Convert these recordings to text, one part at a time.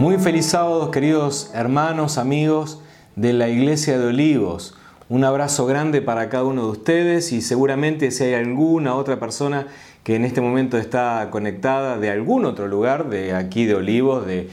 Muy feliz sábado, queridos hermanos, amigos de la Iglesia de Olivos. Un abrazo grande para cada uno de ustedes y seguramente si hay alguna otra persona que en este momento está conectada de algún otro lugar, de aquí de Olivos, de,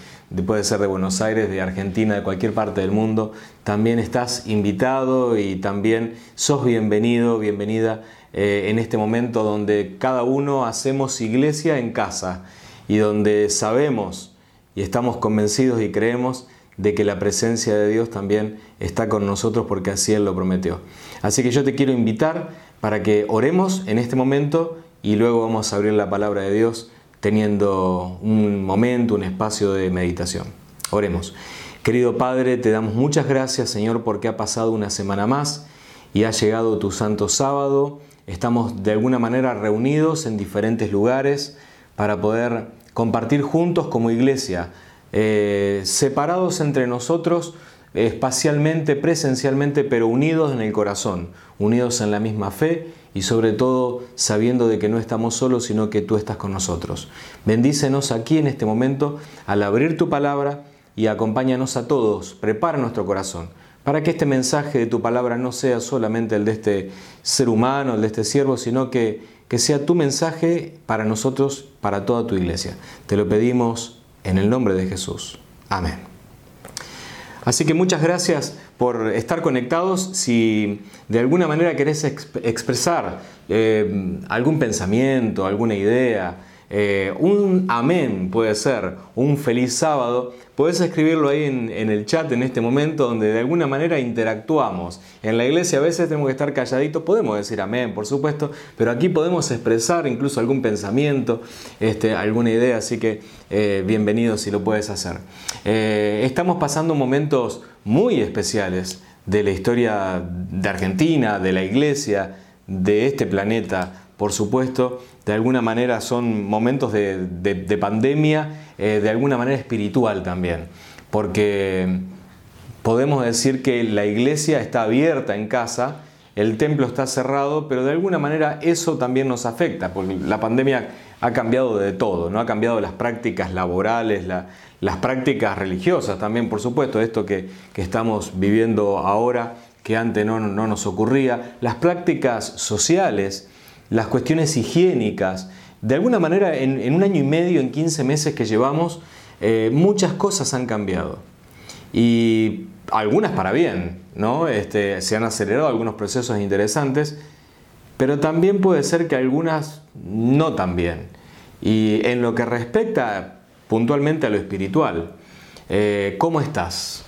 puede ser de Buenos Aires, de Argentina, de cualquier parte del mundo, también estás invitado y también sos bienvenido, bienvenida eh, en este momento donde cada uno hacemos iglesia en casa y donde sabemos y estamos convencidos y creemos de que la presencia de Dios también está con nosotros porque así Él lo prometió. Así que yo te quiero invitar para que oremos en este momento y luego vamos a abrir la palabra de Dios teniendo un momento, un espacio de meditación. Oremos. Querido Padre, te damos muchas gracias Señor porque ha pasado una semana más y ha llegado tu santo sábado. Estamos de alguna manera reunidos en diferentes lugares para poder compartir juntos como iglesia eh, separados entre nosotros espacialmente, presencialmente, pero unidos en el corazón, unidos en la misma fe y sobre todo sabiendo de que no estamos solos, sino que tú estás con nosotros. Bendícenos aquí en este momento al abrir tu palabra y acompáñanos a todos, prepara nuestro corazón para que este mensaje de tu palabra no sea solamente el de este ser humano, el de este siervo, sino que, que sea tu mensaje para nosotros, para toda tu iglesia. Te lo pedimos en el nombre de Jesús. Amén. Así que muchas gracias por estar conectados. Si de alguna manera querés expresar eh, algún pensamiento, alguna idea, eh, un amén puede ser, un feliz sábado, puedes escribirlo ahí en, el chat en este momento donde de alguna manera interactuamos. En la iglesia a veces tenemos que estar calladitos, podemos decir amén, por supuesto, pero aquí podemos expresar incluso algún pensamiento, este, alguna idea, así que eh, bienvenido si lo puedes hacer. Eh, estamos pasando momentos muy especiales de la historia de Argentina, de la iglesia, de este planeta por supuesto, de alguna manera son momentos de, pandemia, eh, de alguna manera espiritual también, porque podemos decir que la iglesia está abierta en casa, el templo está cerrado, pero de alguna manera eso también nos afecta, porque la pandemia ha cambiado de todo, ¿no? ha cambiado las prácticas laborales, las prácticas religiosas también, por supuesto, esto que, estamos viviendo ahora, que antes no, no nos ocurría, las prácticas sociales, las cuestiones higiénicas. De alguna manera, en, un año y medio, en 15 meses que llevamos, eh, muchas cosas han cambiado. Y algunas para bien, ¿no? Este, se han acelerado algunos procesos interesantes, pero también puede ser que algunas no tan bien. Y en lo que respecta puntualmente a lo espiritual, eh, ¿cómo estás?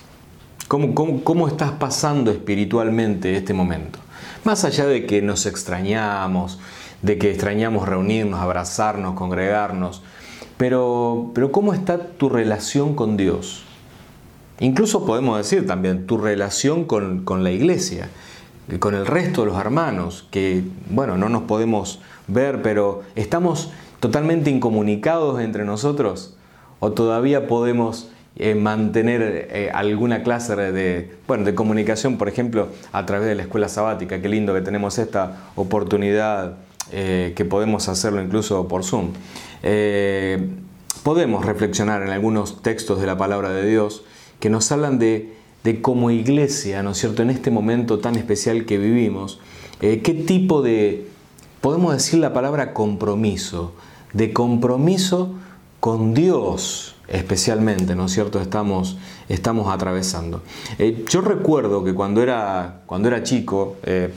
¿Cómo, cómo estás pasando espiritualmente este momento? Más allá de que nos extrañamos, de que extrañamos reunirnos, abrazarnos, congregarnos, pero, pero ¿cómo está tu relación con Dios? Incluso podemos decir también tu relación con, la iglesia, con el resto de los hermanos, que bueno, no nos podemos ver, pero estamos totalmente incomunicados entre nosotros o todavía podemos eh, mantener eh, alguna clase de, bueno, de comunicación, por ejemplo, a través de la escuela sabática. Qué lindo que tenemos esta oportunidad, eh, que podemos hacerlo incluso por Zoom. podemos reflexionar en algunos textos de la palabra de Dios que nos hablan de, de iglesia, ¿no es cierto?, en este momento tan especial que vivimos, qué tipo de, podemos decir la palabra compromiso, de compromiso con Dios especialmente, ¿no es cierto?, estamos, estamos atravesando. Eh, yo recuerdo que cuando era, cuando era chico, eh,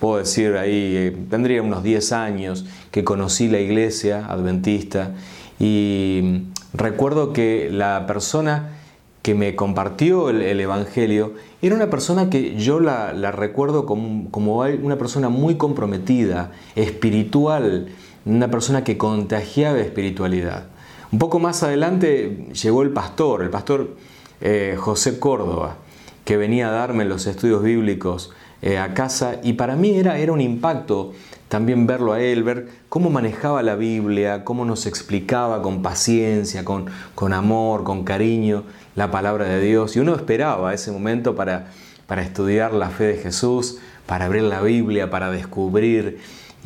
puedo decir ahí, eh, tendría unos 10 años, que conocí la iglesia adventista y recuerdo que la persona que me compartió el, Evangelio era una persona que yo la, recuerdo como, como una persona muy comprometida, espiritual, una persona que contagiaba espiritualidad. Un poco más adelante llegó el pastor, el pastor eh, José Córdoba, que venía a darme los estudios bíblicos eh, a casa y para mí era, era un impacto también verlo a él, ver cómo manejaba la Biblia, cómo nos explicaba con paciencia, con, con amor, con cariño la palabra de Dios. Y uno esperaba ese momento para, para estudiar la fe de Jesús, para abrir la Biblia, para descubrir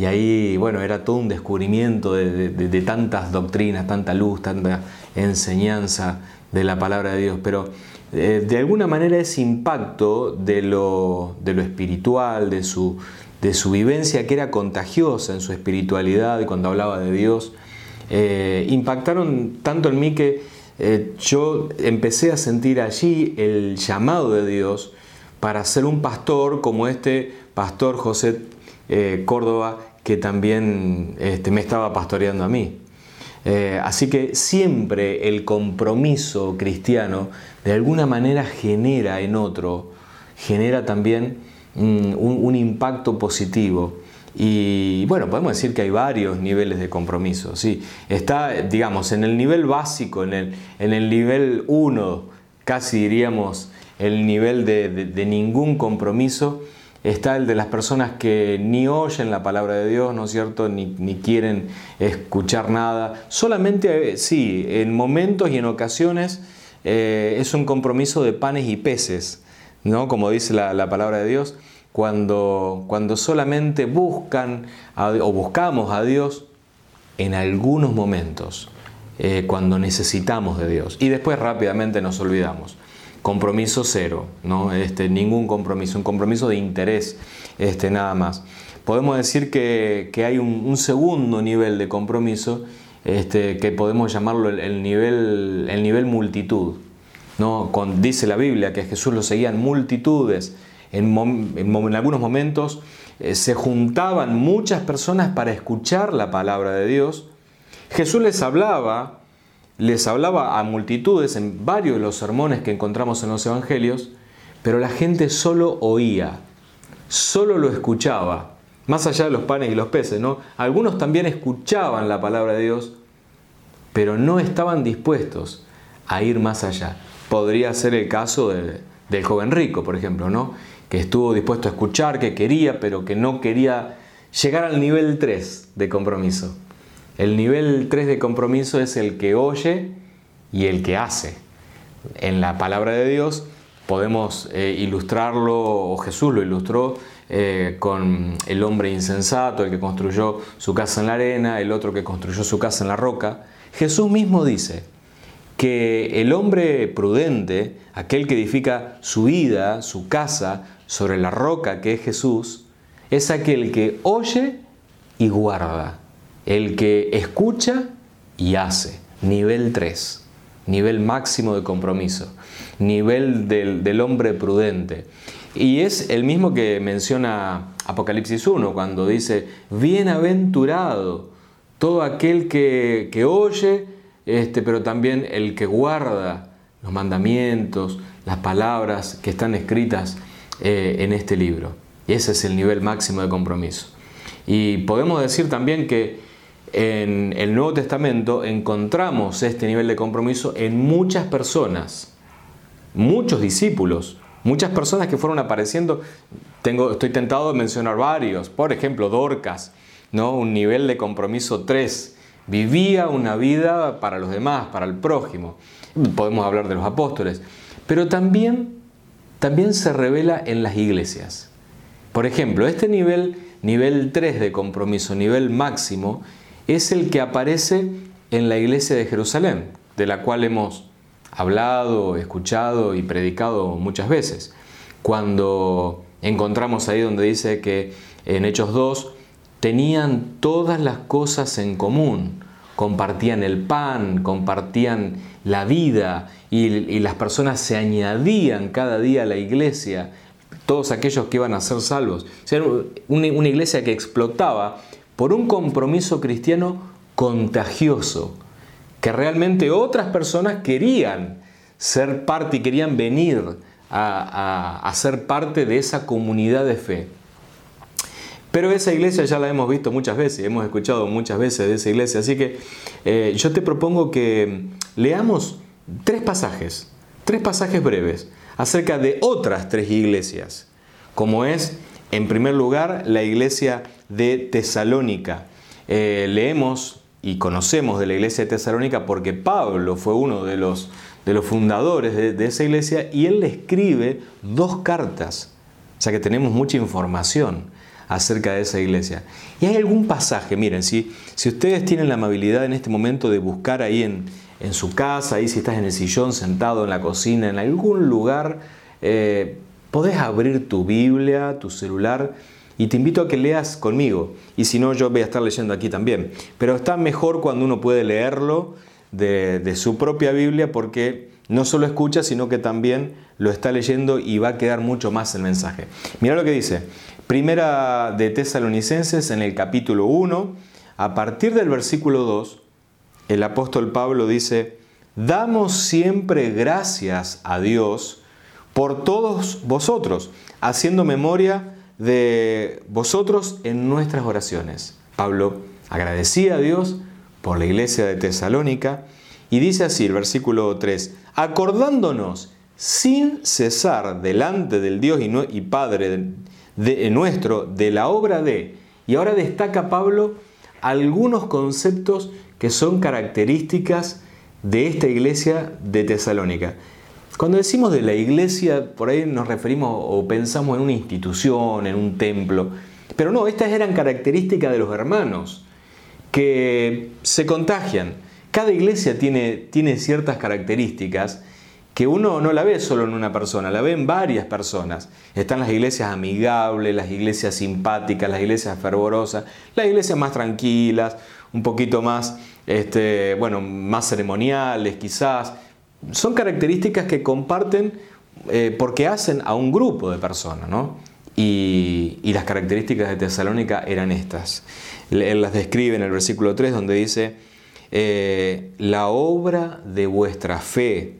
y ahí, bueno, era todo un descubrimiento de, tantas doctrinas, tanta luz, tanta enseñanza de la palabra de Dios, pero eh, de alguna manera ese impacto de lo, de lo espiritual, de su, de su, vivencia que era contagiosa en su espiritualidad y cuando hablaba de Dios, eh, impactaron tanto en mí que eh, yo empecé a sentir allí el llamado de Dios para ser un pastor como este pastor José Córdoba que también este, me estaba pastoreando a mí. Eh, así que siempre el compromiso cristiano de alguna manera genera en otro, genera también mm, un, impacto positivo. Y bueno, podemos decir que hay varios niveles de compromiso. ¿sí? Está, digamos, en el nivel básico, en el, en el nivel 1, casi diríamos el nivel de ningún compromiso, Está el de las personas que ni oyen la palabra de Dios, ¿no es cierto? Ni, quieren escuchar nada. Solamente, eh, sí, en momentos y en ocasiones eh, es un compromiso de panes y peces, ¿no? Como dice la, palabra de Dios, cuando, cuando solamente buscan o buscamos a Dios en algunos momentos, eh, cuando necesitamos de Dios. Y después rápidamente nos olvidamos compromiso cero, ¿no? Este, ningún compromiso, un compromiso de interés, este, nada más. Podemos decir que, hay un, segundo nivel de compromiso este, que podemos llamarlo el, nivel, el nivel multitud. ¿no? Con, dice la Biblia que Jesús lo seguían multitudes. En, en, algunos momentos eh, se juntaban muchas personas para escuchar la palabra de Dios. Jesús les hablaba les hablaba a multitudes en varios de los sermones que encontramos en los evangelios, pero la gente solo oía, solo lo escuchaba, más allá de los panes y los peces, ¿no? Algunos también escuchaban la palabra de Dios, pero no estaban dispuestos a ir más allá. Podría ser el caso del joven rico, por ejemplo, ¿no? Que estuvo dispuesto a escuchar, que quería, pero que no quería llegar al nivel 3 de compromiso. El nivel 3 de compromiso es el que oye y el que hace. En la palabra de Dios podemos eh, ilustrarlo, o Jesús lo ilustró, eh, con el hombre insensato, el que construyó su casa en la arena, el otro que construyó su casa en la roca. Jesús mismo dice que el hombre prudente, aquel que edifica su vida, su casa, sobre la roca que es Jesús, es aquel que oye y guarda el que escucha y hace. Nivel 3, nivel máximo de compromiso, nivel del, hombre prudente. Y es el mismo que menciona Apocalipsis 1, cuando dice, bienaventurado todo aquel que, oye, este, pero también el que guarda los mandamientos, las palabras que están escritas eh, en este libro. Y ese es el nivel máximo de compromiso. Y podemos decir también que en el Nuevo Testamento encontramos este nivel de compromiso en muchas personas, muchos discípulos, muchas personas que fueron apareciendo. Tengo, estoy tentado de mencionar varios, por ejemplo, Dorcas, ¿no? un nivel de compromiso 3. Vivía una vida para los demás, para el prójimo. Podemos hablar de los apóstoles, pero también, también se revela en las iglesias. Por ejemplo, este nivel, nivel 3 de compromiso, nivel máximo, es el que aparece en la iglesia de Jerusalén, de la cual hemos hablado, escuchado y predicado muchas veces. Cuando encontramos ahí donde dice que en Hechos 2 tenían todas las cosas en común, compartían el pan, compartían la vida y, las personas se añadían cada día a la iglesia, todos aquellos que iban a ser salvos. O una iglesia que explotaba por un compromiso cristiano contagioso, que realmente otras personas querían ser parte y querían venir a, ser parte de esa comunidad de fe. Pero esa iglesia ya la hemos visto muchas veces, hemos escuchado muchas veces de esa iglesia, así que eh, yo te propongo que leamos tres pasajes, tres pasajes breves acerca de otras tres iglesias, como es en primer lugar, la iglesia de Tesalónica. Eh, leemos y conocemos de la iglesia de Tesalónica porque Pablo fue uno de los, de los fundadores de, esa iglesia y él le escribe dos cartas. O sea que tenemos mucha información acerca de esa iglesia. Y hay algún pasaje, miren, si, si ustedes tienen la amabilidad en este momento de buscar ahí en, en su casa, ahí si estás en el sillón, sentado en la cocina, en algún lugar, eh, podés abrir tu Biblia, tu celular y te invito a que leas conmigo. Y si no, yo voy a estar leyendo aquí también. Pero está mejor cuando uno puede leerlo de, su propia Biblia porque no solo escucha, sino que también lo está leyendo y va a quedar mucho más el mensaje. Mira lo que dice. Primera de Tesalonicenses en el capítulo 1, a partir del versículo 2, el apóstol Pablo dice, damos siempre gracias a Dios por todos vosotros, haciendo memoria de vosotros en nuestras oraciones. Pablo agradecía a Dios por la iglesia de Tesalónica y dice así el versículo 3, acordándonos sin cesar delante del Dios y Padre de nuestro de la obra de, y ahora destaca Pablo algunos conceptos que son características de esta iglesia de Tesalónica. Cuando decimos de la iglesia, por ahí nos referimos o pensamos en una institución, en un templo, pero no, estas eran características de los hermanos que se contagian. Cada iglesia tiene, tiene ciertas características que uno no la ve solo en una persona, la ve en varias personas. Están las iglesias amigables, las iglesias simpáticas, las iglesias fervorosas, las iglesias más tranquilas, un poquito más, este, bueno, más ceremoniales quizás. Son características que comparten eh, porque hacen a un grupo de personas, ¿no? Y, las características de Tesalónica eran estas. Él las describe en el versículo 3 donde dice, eh, la obra de vuestra fe,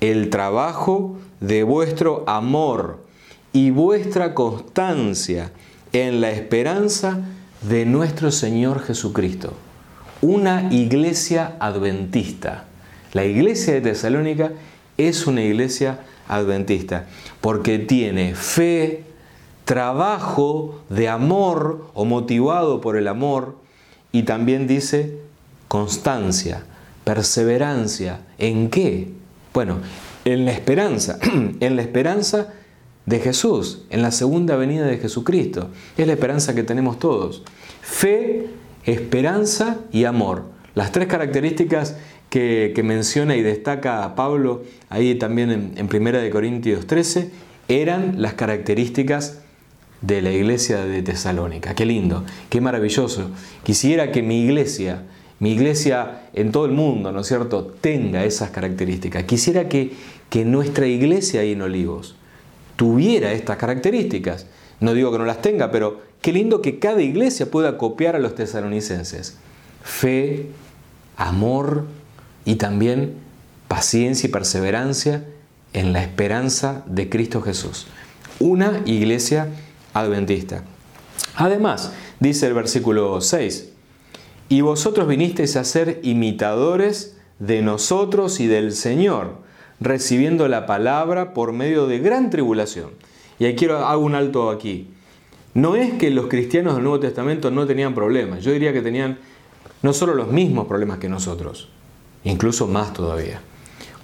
el trabajo de vuestro amor y vuestra constancia en la esperanza de nuestro Señor Jesucristo. Una iglesia adventista. La iglesia de Tesalónica es una iglesia adventista porque tiene fe, trabajo de amor o motivado por el amor y también dice constancia, perseverancia. ¿En qué? Bueno, en la esperanza, en la esperanza de Jesús, en la segunda venida de Jesucristo. Es la esperanza que tenemos todos. Fe, esperanza y amor. Las tres características que, menciona y destaca Pablo ahí también en, en 1 Corintios 13 eran las características de la iglesia de Tesalónica. Qué lindo, qué maravilloso. Quisiera que mi iglesia mi iglesia en todo el mundo, ¿no es cierto?, tenga esas características. Quisiera que, que nuestra iglesia ahí en Olivos tuviera estas características. No digo que no las tenga, pero qué lindo que cada iglesia pueda copiar a los tesalonicenses. Fe, amor y también paciencia y perseverancia en la esperanza de Cristo Jesús. Una iglesia adventista. Además, dice el versículo 6, y vosotros vinisteis a ser imitadores de nosotros y del Señor, recibiendo la palabra por medio de gran tribulación. Y ahí quiero hago un alto aquí. No es que los cristianos del Nuevo Testamento no tenían problemas, yo diría que tenían no solo los mismos problemas que nosotros, incluso más todavía,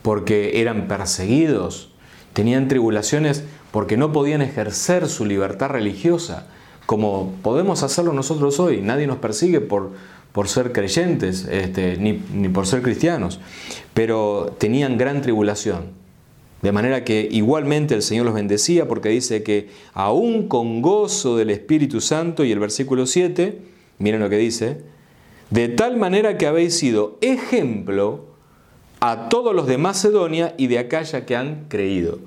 porque eran perseguidos, tenían tribulaciones porque no podían ejercer su libertad religiosa, como podemos hacerlo nosotros hoy. Nadie nos persigue por, por ser creyentes, este, ni, por ser cristianos, pero tenían gran tribulación. De manera que igualmente el Señor los bendecía porque dice que aún con gozo del Espíritu Santo, y el versículo 7, miren lo que dice, de tal manera que habéis sido ejemplo a todos los de Macedonia y de Acaya que han creído.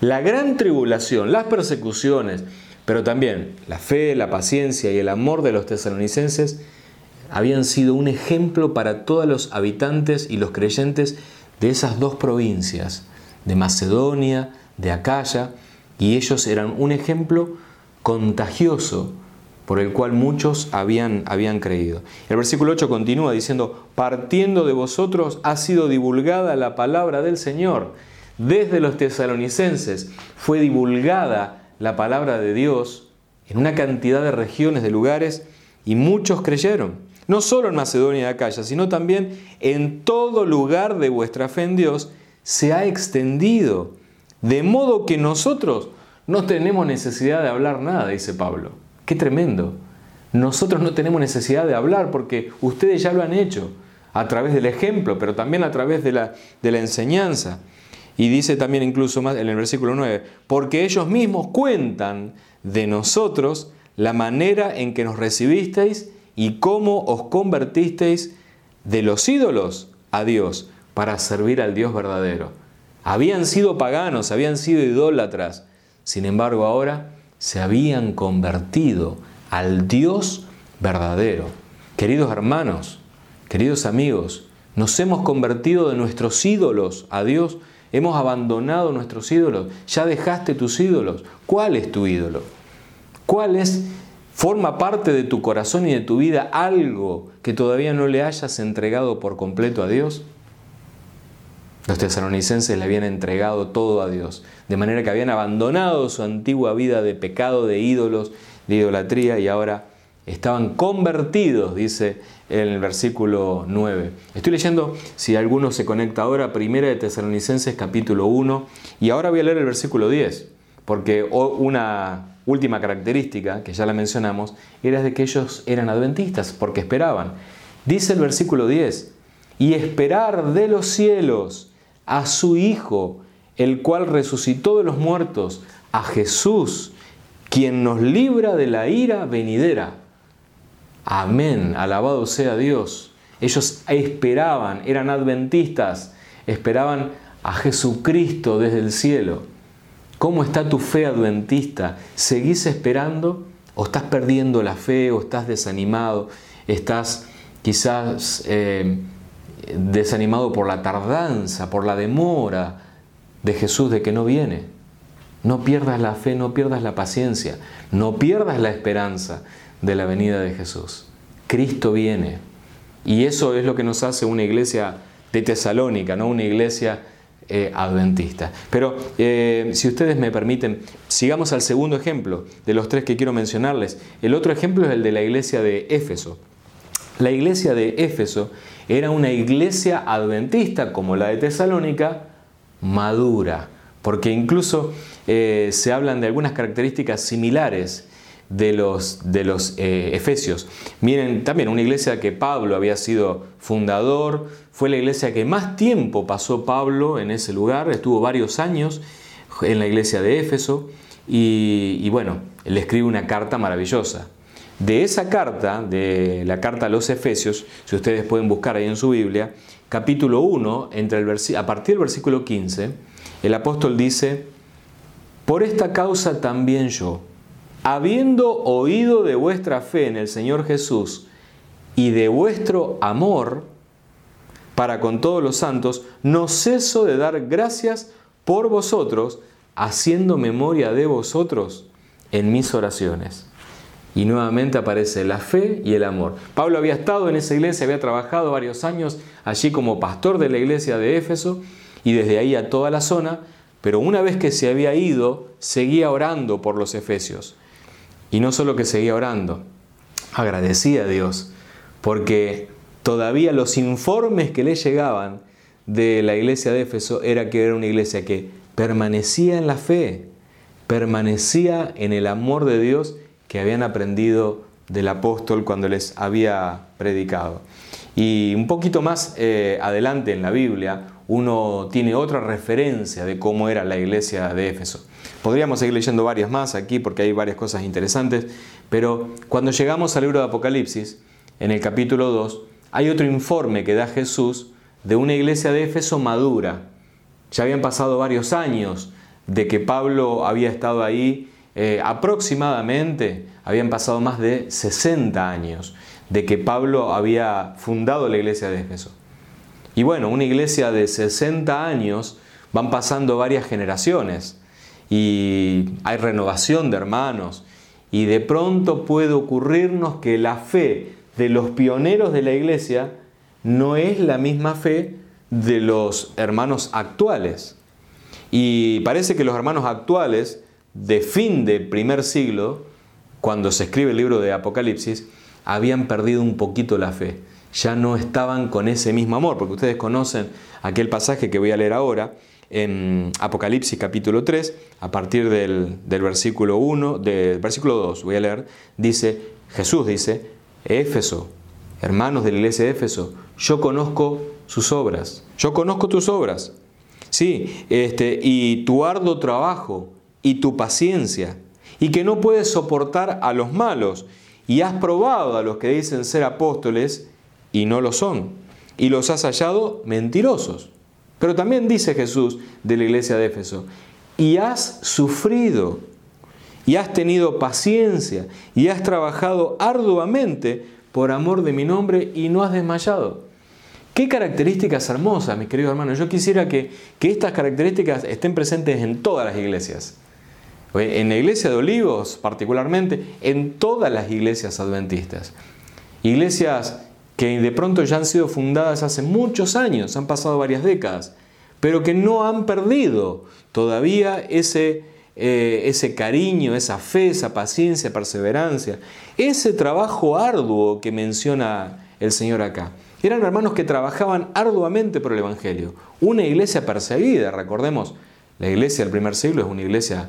La gran tribulación, las persecuciones, pero también la fe, la paciencia y el amor de los tesalonicenses habían sido un ejemplo para todos los habitantes y los creyentes de esas dos provincias, de Macedonia, de Acaya, y ellos eran un ejemplo contagioso por el cual muchos habían, habían creído. El versículo 8 continúa diciendo, partiendo de vosotros ha sido divulgada la palabra del Señor. Desde los tesalonicenses fue divulgada la palabra de Dios en una cantidad de regiones, de lugares, y muchos creyeron no solo en Macedonia y Acaya, sino también en todo lugar de vuestra fe en Dios, se ha extendido. De modo que nosotros no tenemos necesidad de hablar nada, dice Pablo. Qué tremendo. Nosotros no tenemos necesidad de hablar porque ustedes ya lo han hecho. a través del ejemplo, pero también a través de la, de la enseñanza. Y dice también incluso más en el versículo 9, porque ellos mismos cuentan de nosotros la manera en que nos recibisteis y cómo os convertisteis de los ídolos a Dios para servir al Dios verdadero. Habían sido paganos, habían sido idólatras, sin embargo ahora se habían convertido al Dios verdadero. Queridos hermanos, queridos amigos, nos hemos convertido de nuestros ídolos a Dios, hemos abandonado nuestros ídolos, ya dejaste tus ídolos. ¿Cuál es tu ídolo? ¿Cuál es, forma parte de tu corazón y de tu vida algo que todavía no le hayas entregado por completo a Dios? Los tesalonicenses le habían entregado todo a Dios, de manera que habían abandonado su antigua vida de pecado, de ídolos, de idolatría y ahora estaban convertidos, dice el versículo 9. Estoy leyendo, si alguno se conecta ahora, Primera de Tesalonicenses capítulo 1 y ahora voy a leer el versículo 10, porque una última característica, que ya la mencionamos, era de que ellos eran adventistas, porque esperaban. Dice el versículo 10, y esperar de los cielos a su Hijo, el cual resucitó de los muertos, a Jesús, quien nos libra de la ira venidera. Amén, alabado sea Dios. Ellos esperaban, eran adventistas, esperaban a Jesucristo desde el cielo. ¿Cómo está tu fe adventista? ¿Seguís esperando o estás perdiendo la fe o estás desanimado? ¿Estás quizás eh, desanimado por la tardanza, por la demora de Jesús de que no viene. No pierdas la fe, no pierdas la paciencia, no pierdas la esperanza de la venida de Jesús. Cristo viene. Y eso es lo que nos hace una iglesia de Tesalónica, no una iglesia eh, adventista. Pero eh, si ustedes me permiten, sigamos al segundo ejemplo de los tres que quiero mencionarles. El otro ejemplo es el de la iglesia de Éfeso. La iglesia de Éfeso era una iglesia adventista como la de Tesalónica, madura, porque incluso eh, se hablan de algunas características similares de los, de los eh, efesios. Miren, también una iglesia que Pablo había sido fundador, fue la iglesia que más tiempo pasó Pablo en ese lugar, estuvo varios años en la iglesia de Éfeso y, y bueno, le escribe una carta maravillosa. De esa carta, de la carta a los Efesios, si ustedes pueden buscar ahí en su Biblia, capítulo 1, entre el a partir del versículo 15, el apóstol dice, por esta causa también yo, habiendo oído de vuestra fe en el Señor Jesús y de vuestro amor para con todos los santos, no ceso de dar gracias por vosotros, haciendo memoria de vosotros en mis oraciones. Y nuevamente aparece la fe y el amor. Pablo había estado en esa iglesia, había trabajado varios años allí como pastor de la iglesia de Éfeso y desde ahí a toda la zona, pero una vez que se había ido, seguía orando por los efesios. Y no solo que seguía orando, agradecía a Dios, porque todavía los informes que le llegaban de la iglesia de Éfeso era que era una iglesia que permanecía en la fe, permanecía en el amor de Dios que habían aprendido del apóstol cuando les había predicado. Y un poquito más eh, adelante en la Biblia, uno tiene otra referencia de cómo era la iglesia de Éfeso. Podríamos seguir leyendo varias más aquí porque hay varias cosas interesantes, pero cuando llegamos al libro de Apocalipsis, en el capítulo 2, hay otro informe que da Jesús de una iglesia de Éfeso madura. Ya habían pasado varios años de que Pablo había estado ahí eh, aproximadamente habían pasado más de 60 años de que Pablo había fundado la iglesia de Éfeso. Y bueno, una iglesia de 60 años van pasando varias generaciones y hay renovación de hermanos y de pronto puede ocurrirnos que la fe de los pioneros de la iglesia no es la misma fe de los hermanos actuales. Y parece que los hermanos actuales de fin del primer siglo, cuando se escribe el libro de Apocalipsis, habían perdido un poquito la fe. Ya no estaban con ese mismo amor, porque ustedes conocen aquel pasaje que voy a leer ahora en Apocalipsis capítulo 3, a partir del, del versículo 1, del versículo 2, voy a leer, dice, Jesús dice, Éfeso, hermanos de la iglesia de Éfeso, yo conozco sus obras, yo conozco tus obras, sí, este, y tu arduo trabajo y tu paciencia, y que no puedes soportar a los malos, y has probado a los que dicen ser apóstoles y no lo son, y los has hallado mentirosos. Pero también dice Jesús de la iglesia de Éfeso, y has sufrido, y has tenido paciencia, y has trabajado arduamente por amor de mi nombre, y no has desmayado. Qué características hermosas, mis queridos hermanos. Yo quisiera que, que estas características estén presentes en todas las iglesias. En la iglesia de Olivos, particularmente, en todas las iglesias adventistas. Iglesias que de pronto ya han sido fundadas hace muchos años, han pasado varias décadas, pero que no han perdido todavía ese, eh, ese cariño, esa fe, esa paciencia, perseverancia, ese trabajo arduo que menciona el Señor acá. Eran hermanos que trabajaban arduamente por el Evangelio. Una iglesia perseguida, recordemos, la iglesia del primer siglo es una iglesia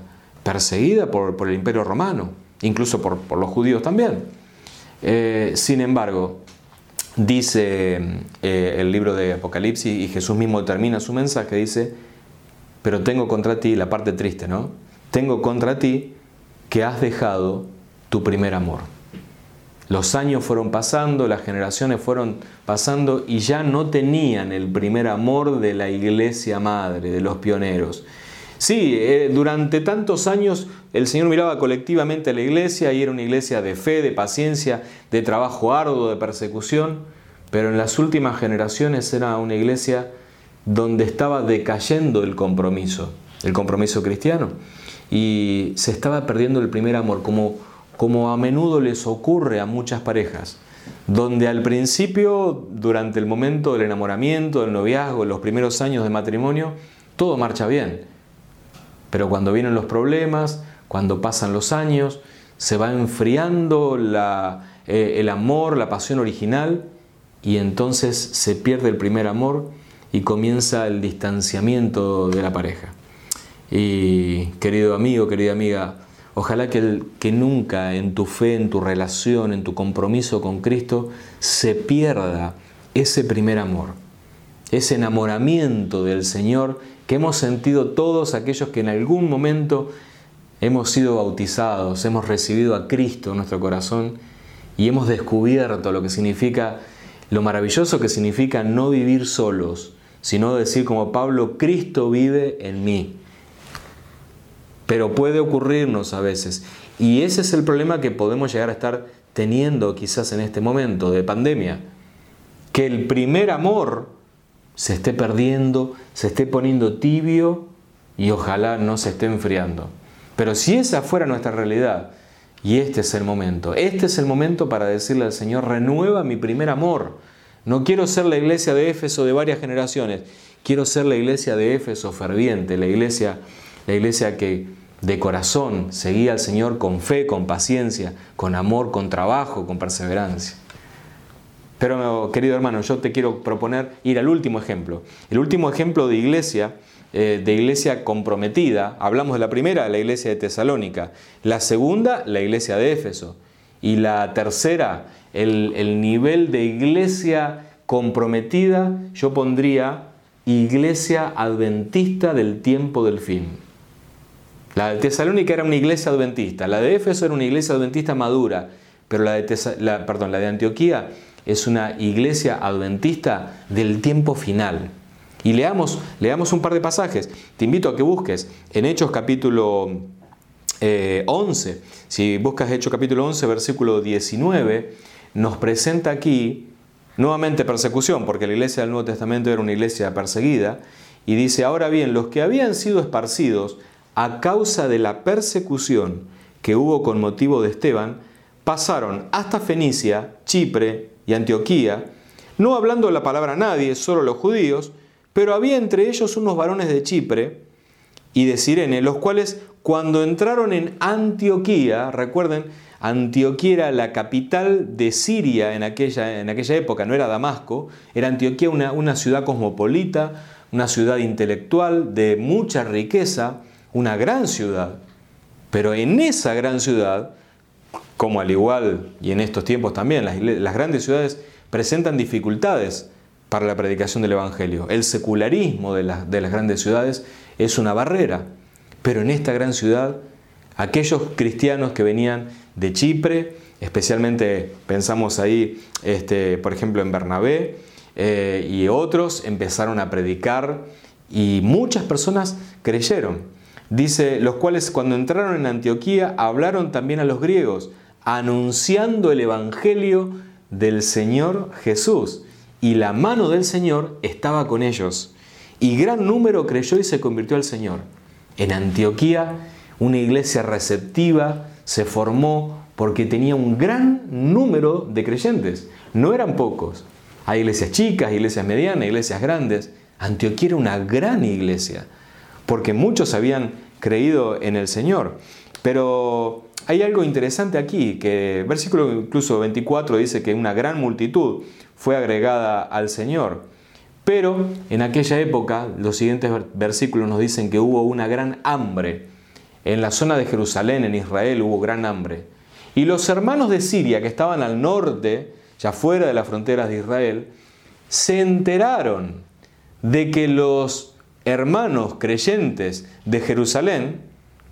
perseguida por, el imperio romano, incluso por, los judíos también. Eh, sin embargo, dice eh, el libro de Apocalipsis y Jesús mismo termina su mensaje, dice, pero tengo contra ti, la parte triste, ¿no? Tengo contra ti que has dejado tu primer amor. Los años fueron pasando, las generaciones fueron pasando y ya no tenían el primer amor de la iglesia madre, de los pioneros. Sí, eh, durante tantos años el Señor miraba colectivamente a la iglesia y era una iglesia de fe, de paciencia, de trabajo arduo, de persecución, pero en las últimas generaciones era una iglesia donde estaba decayendo el compromiso, el compromiso cristiano, y se estaba perdiendo el primer amor, como, como a menudo les ocurre a muchas parejas, donde al principio, durante el momento del enamoramiento, del noviazgo, los primeros años de matrimonio, todo marcha bien pero cuando vienen los problemas, cuando pasan los años, se va enfriando eh, el amor, la pasión original, y entonces se pierde el primer amor y comienza el distanciamiento de la pareja. Y querido amigo, querida amiga, ojalá que, que nunca en tu fe, en tu relación, en tu compromiso con Cristo, se pierda ese primer amor, ese enamoramiento del Señor que hemos sentido todos aquellos que en algún momento hemos sido bautizados, hemos recibido a Cristo en nuestro corazón y hemos descubierto lo que significa, lo maravilloso que significa no vivir solos, sino decir como Pablo, Cristo vive en mí. Pero puede ocurrirnos a veces. Y ese es el problema que podemos llegar a estar teniendo quizás en este momento de pandemia. Que el primer amor se esté perdiendo, se esté poniendo tibio y ojalá no se esté enfriando. Pero si esa fuera nuestra realidad, y este es el momento, este es el momento para decirle al Señor, renueva mi primer amor. No quiero ser la iglesia de Éfeso de varias generaciones, quiero ser la iglesia de Éfeso ferviente, la iglesia, la iglesia que de corazón seguía al Señor con fe, con paciencia, con amor, con trabajo, con perseverancia. Pero querido hermano, yo te quiero proponer ir al último ejemplo. El último ejemplo de iglesia, eh, de iglesia comprometida. Hablamos de la primera, la iglesia de Tesalónica. La segunda, la iglesia de Éfeso. Y la tercera, el, el nivel de iglesia comprometida, yo pondría iglesia adventista del tiempo del fin. La de Tesalónica era una iglesia adventista, la de Éfeso era una iglesia adventista madura, pero la de, perdón, la de Antioquía es una iglesia adventista del tiempo final. Y leamos, leamos un par de pasajes. Te invito a que busques en Hechos capítulo 11. Eh, si buscas Hechos capítulo 11, versículo 19, nos presenta aquí nuevamente persecución, porque la iglesia del Nuevo Testamento era una iglesia perseguida. Y dice, ahora bien, los que habían sido esparcidos a causa de la persecución que hubo con motivo de Esteban, pasaron hasta Fenicia, Chipre, y Antioquía, no hablando la palabra a nadie, solo los judíos, pero había entre ellos unos varones de Chipre y de Sirene, los cuales cuando entraron en Antioquía, recuerden, Antioquía era la capital de Siria en aquella, en aquella época, no era Damasco, era Antioquía una, una ciudad cosmopolita, una ciudad intelectual de mucha riqueza, una gran ciudad. Pero en esa gran ciudad como al igual y en estos tiempos también las, grandes ciudades presentan dificultades para la predicación del Evangelio. El secularismo de, de las grandes ciudades es una barrera, pero en esta gran ciudad, aquellos cristianos que venían de Chipre, especialmente pensamos ahí, este, por ejemplo, en Bernabé, eh, y otros empezaron a predicar y muchas personas creyeron. Dice, los cuales cuando entraron en Antioquía hablaron también a los griegos, anunciando el Evangelio del Señor Jesús. Y la mano del Señor estaba con ellos. Y gran número creyó y se convirtió al Señor. En Antioquía, una iglesia receptiva se formó porque tenía un gran número de creyentes. No eran pocos. Hay iglesias chicas, iglesias medianas, iglesias grandes. Antioquía era una gran iglesia, porque muchos habían creído en el Señor. Pero hay algo interesante aquí, que versículo incluso 24 dice que una gran multitud fue agregada al Señor. Pero en aquella época, los siguientes versículos nos dicen que hubo una gran hambre. En la zona de Jerusalén, en Israel, hubo gran hambre. Y los hermanos de Siria que estaban al norte, ya fuera de las fronteras de Israel, se enteraron de que los hermanos creyentes de Jerusalén,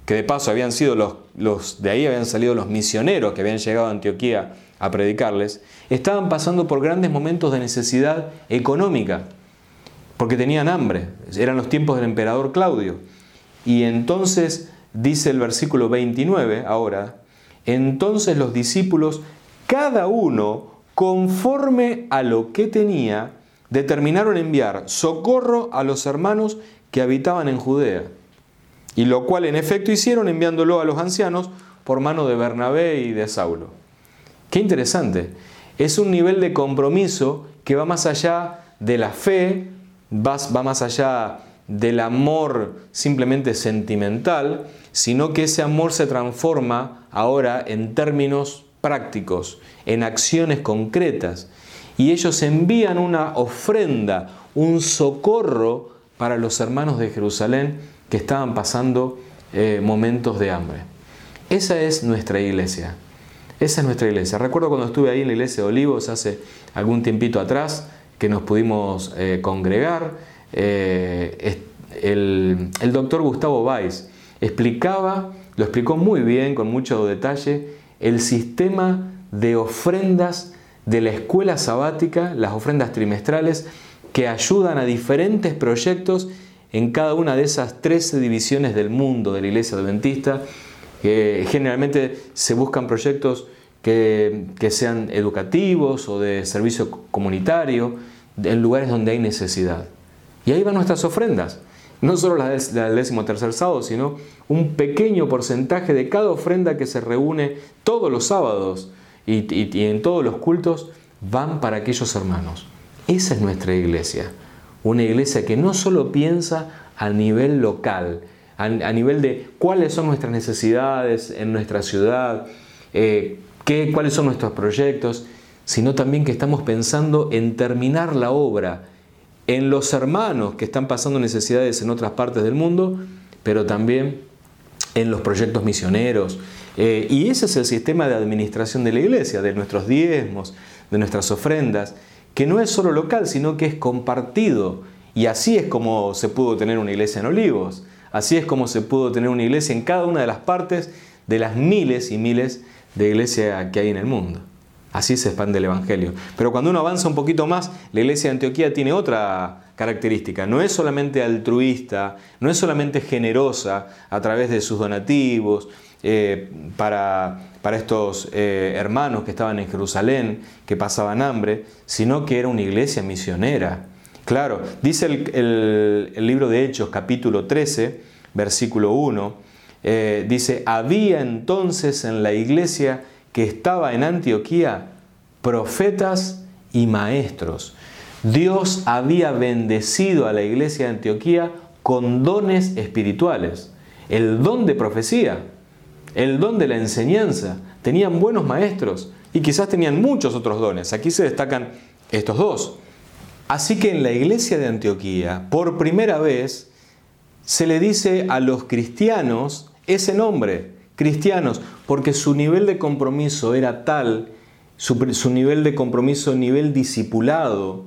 que de paso habían sido los, de ahí habían salido los misioneros que habían llegado a Antioquía a predicarles, estaban pasando por grandes momentos de necesidad económica, porque tenían hambre, eran los tiempos del emperador Claudio. Y entonces dice el versículo 29 ahora, entonces los discípulos, cada uno conforme a lo que tenía, determinaron enviar socorro a los hermanos que habitaban en Judea. Y lo cual en efecto hicieron enviándolo a los ancianos por mano de Bernabé y de Saulo. Qué interesante. Es un nivel de compromiso que va más allá de la fe, va, más allá del amor simplemente sentimental, sino que ese amor se transforma ahora en términos prácticos, en acciones concretas. Y ellos envían una ofrenda, un socorro para los hermanos de Jerusalén que estaban pasando eh, momentos de hambre. Esa es nuestra iglesia. Esa es nuestra iglesia. Recuerdo cuando estuve ahí en la iglesia de Olivos hace algún tiempito atrás que nos pudimos eh, congregar. Eh, el, el doctor Gustavo Weiss explicaba, lo explicó muy bien, con mucho detalle, el sistema de ofrendas de la escuela sabática, las ofrendas trimestrales, que ayudan a diferentes proyectos en cada una de esas 13 divisiones del mundo de la iglesia adventista. generalmente se buscan proyectos que, sean educativos o de servicio comunitario en lugares donde hay necesidad. Y ahí van nuestras ofrendas no solo la del, décimo tercer sábado, sino un pequeño porcentaje de cada ofrenda que se reúne todos los sábados y, en todos los cultos van para aquellos hermanos. Esa es nuestra iglesia, una iglesia que no solo piensa a nivel local, a, nivel de cuáles son nuestras necesidades en nuestra ciudad, eh, qué, cuáles son nuestros proyectos, sino también que estamos pensando en terminar la obra en los hermanos que están pasando necesidades en otras partes del mundo, pero también en los proyectos misioneros. Eh, y ese es el sistema de administración de la iglesia, de nuestros diezmos, de nuestras ofrendas, que no es solo local, sino que es compartido. Y así es como se pudo tener una iglesia en Olivos. Así es como se pudo tener una iglesia en cada una de las partes de las miles y miles de iglesias que hay en el mundo. Así se expande el Evangelio. Pero cuando uno avanza un poquito más, la iglesia de Antioquía tiene otra característica. No es solamente altruista, no es solamente generosa a través de sus donativos eh, para, para, estos eh, hermanos que estaban en Jerusalén, que pasaban hambre, sino que era una iglesia misionera. Claro, dice el, libro de Hechos capítulo 13, versículo 1, eh, dice, había entonces en la iglesia que estaba en Antioquía profetas y maestros. Dios había bendecido a la iglesia de Antioquía con dones espirituales. El don de profecía, el don de la enseñanza. Tenían buenos maestros y quizás tenían muchos otros dones. Aquí se destacan estos dos. Así que en la iglesia de Antioquía, por primera vez, se le dice a los cristianos ese nombre, cristianos, porque su nivel de compromiso era tal su, nivel de compromiso, nivel discipulado,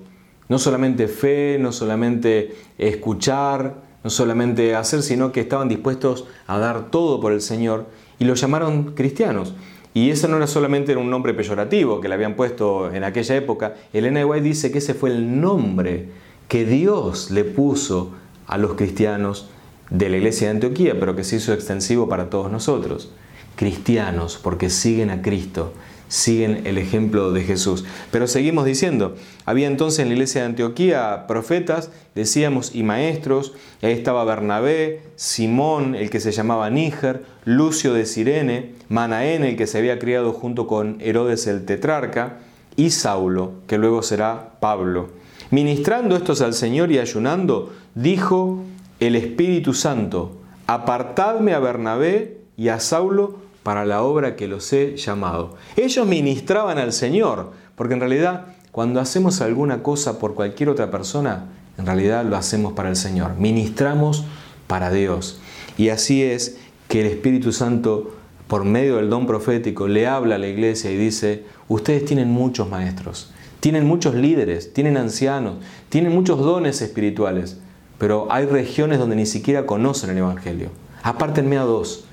no solamente fe, no solamente escuchar, no solamente hacer, sino que estaban dispuestos a dar todo por el Señor y lo llamaron cristianos. Y ese no era solamente un nombre peyorativo que le habían puesto en aquella época. Elena White dice que ese fue el nombre que Dios le puso a los cristianos de la iglesia de Antioquía, pero que se hizo extensivo para todos nosotros. Cristianos, porque siguen a Cristo, siguen el ejemplo de Jesús. Pero seguimos diciendo, había entonces en la iglesia de Antioquía profetas, decíamos, y maestros, ahí estaba Bernabé, Simón, el que se llamaba Níger, Lucio de Sirene, Manaén, el que se había criado junto con Herodes el tetrarca, y Saulo, que luego será Pablo. Ministrando estos al Señor y ayunando, dijo el Espíritu Santo, apartadme a Bernabé y a Saulo para la obra que los he llamado. Ellos ministraban al Señor, porque en realidad cuando hacemos alguna cosa por cualquier otra persona, en realidad lo hacemos para el Señor, ministramos para Dios. Y así es que el Espíritu Santo, por medio del don profético, le habla a la iglesia y dice, ustedes tienen muchos maestros, tienen muchos líderes, tienen ancianos, tienen muchos dones espirituales, pero hay regiones donde ni siquiera conocen el Evangelio. Apártenme a dos,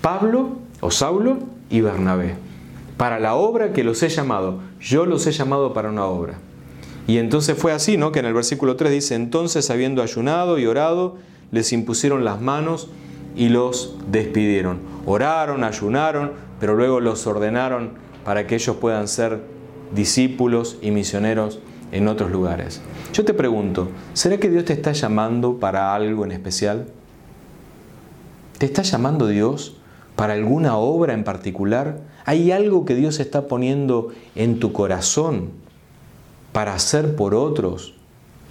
Pablo o Saulo y Bernabé, para la obra que los he llamado. Yo los he llamado para una obra. Y entonces fue así, ¿no? Que en el versículo 3 dice, entonces habiendo ayunado y orado, les impusieron las manos y los despidieron. Oraron, ayunaron, pero luego los ordenaron para que ellos puedan ser discípulos y misioneros en otros lugares. Yo te pregunto, ¿será que Dios te está llamando para algo en especial? ¿Te está llamando Dios para alguna obra en particular? ¿Hay algo que Dios está poniendo en tu corazón para hacer por otros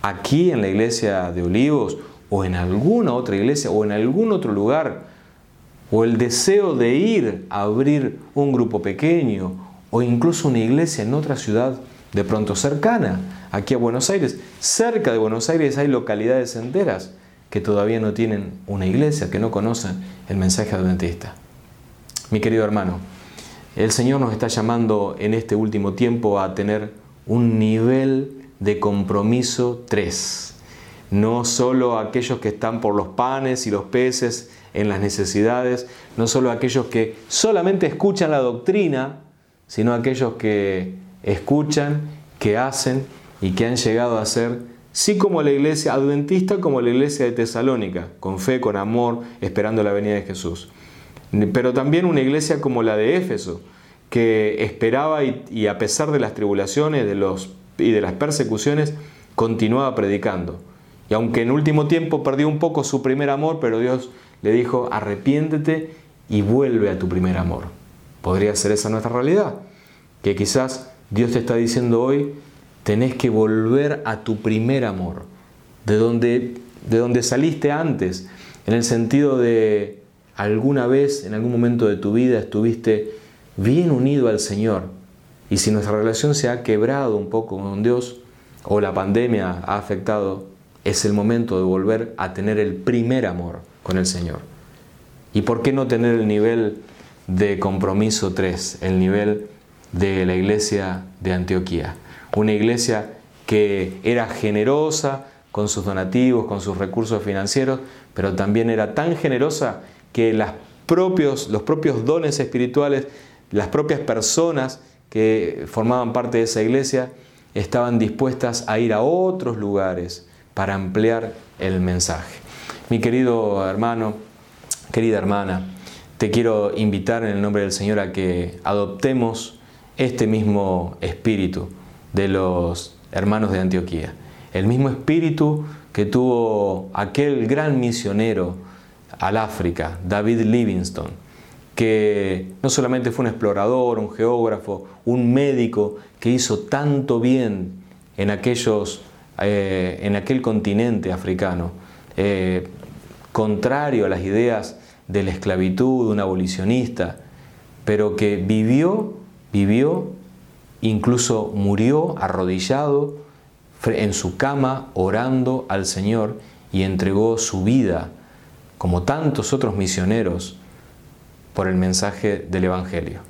aquí en la iglesia de Olivos o en alguna otra iglesia o en algún otro lugar? ¿O el deseo de ir a abrir un grupo pequeño o incluso una iglesia en otra ciudad de pronto cercana? aquí a Buenos Aires. Cerca de Buenos Aires hay localidades enteras que todavía no tienen una iglesia, que no conocen el mensaje adventista. Mi querido hermano, el Señor nos está llamando en este último tiempo a tener un nivel de compromiso 3. No solo aquellos que están por los panes y los peces en las necesidades, no solo aquellos que solamente escuchan la doctrina, sino aquellos que escuchan, que hacen y que han llegado a ser, sí como la iglesia adventista, como la iglesia de Tesalónica, con fe, con amor, esperando la venida de Jesús. Pero también una iglesia como la de Éfeso, que esperaba y, a pesar de las tribulaciones de los, y de las persecuciones, continuaba predicando. Y aunque en último tiempo perdió un poco su primer amor, pero Dios le dijo, arrepiéntete y vuelve a tu primer amor. Podría ser esa nuestra realidad, que quizás Dios te está diciendo hoy, tenés que volver a tu primer amor, de donde, de donde saliste antes, en el sentido de alguna vez, en algún momento de tu vida, estuviste bien unido al Señor. Y si nuestra relación se ha quebrado un poco con Dios, o la pandemia ha afectado, es el momento de volver a tener el primer amor con el Señor. ¿Y por qué no tener el nivel de compromiso 3, el nivel de la iglesia de Antioquía? una iglesia que era generosa con sus donativos, con sus recursos financieros, pero también era tan generosa que los propios dones espirituales, las propias personas que formaban parte de esa iglesia, estaban dispuestas a ir a otros lugares para ampliar el mensaje. Mi querido hermano, querida hermana, te quiero invitar en el nombre del Señor a que adoptemos este mismo espíritu de los hermanos de Antioquía. El mismo espíritu que tuvo aquel gran misionero al África, David Livingstone, que no solamente fue un explorador, un geógrafo, un médico que hizo tanto bien en, aquellos, eh, en aquel continente africano, eh, contrario a las ideas de la esclavitud, un abolicionista, pero que vivió, vivió Incluso murió arrodillado en su cama orando al Señor y entregó su vida, como tantos otros misioneros, por el mensaje del Evangelio.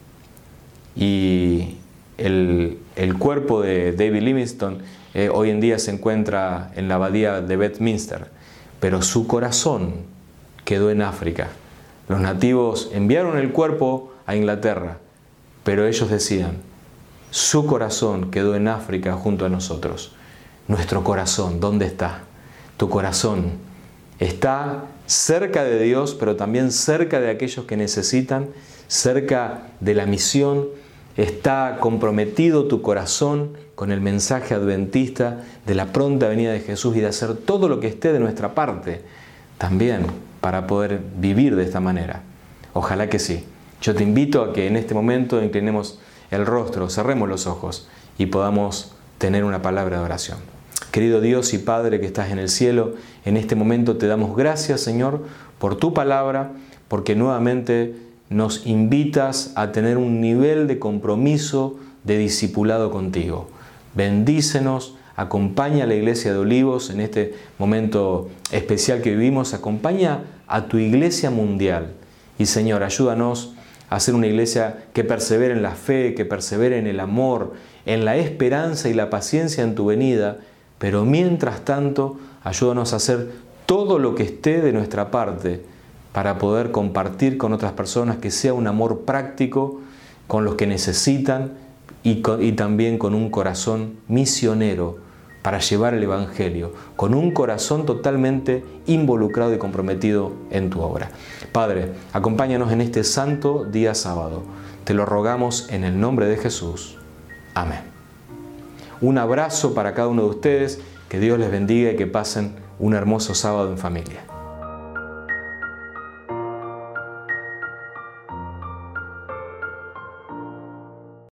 Y el, cuerpo de David Livingstone eh, hoy en día se encuentra en la abadía de Westminster, pero su corazón quedó en África. Los nativos enviaron el cuerpo a Inglaterra, pero ellos decían, su corazón quedó en África junto a nosotros. Nuestro corazón, ¿dónde está? Tu corazón está cerca de Dios, pero también cerca de aquellos que necesitan, cerca de la misión. Está comprometido tu corazón con el mensaje adventista de la pronta venida de Jesús y de hacer todo lo que esté de nuestra parte también para poder vivir de esta manera. Ojalá que sí. Yo te invito a que en este momento inclinemos el rostro, cerremos los ojos y podamos tener una palabra de oración. Querido Dios y Padre que estás en el cielo, en este momento te damos gracias, Señor, por tu palabra, porque nuevamente nos invitas a tener un nivel de compromiso, de discipulado contigo. Bendícenos, acompaña a la iglesia de Olivos en este momento especial que vivimos, acompaña a tu iglesia mundial. Y Señor, ayúdanos a ser una iglesia que persevere en la fe, que persevere en el amor, en la esperanza y la paciencia en tu venida, pero mientras tanto, ayúdanos a hacer todo lo que esté de nuestra parte para poder compartir con otras personas, que sea un amor práctico con los que necesitan y, también con un corazón misionero para llevar el Evangelio, con un corazón totalmente involucrado y comprometido en tu obra. Padre, acompáñanos en este santo día sábado. Te lo rogamos en el nombre de Jesús. Amén. Un abrazo para cada uno de ustedes, que Dios les bendiga y que pasen un hermoso sábado en familia.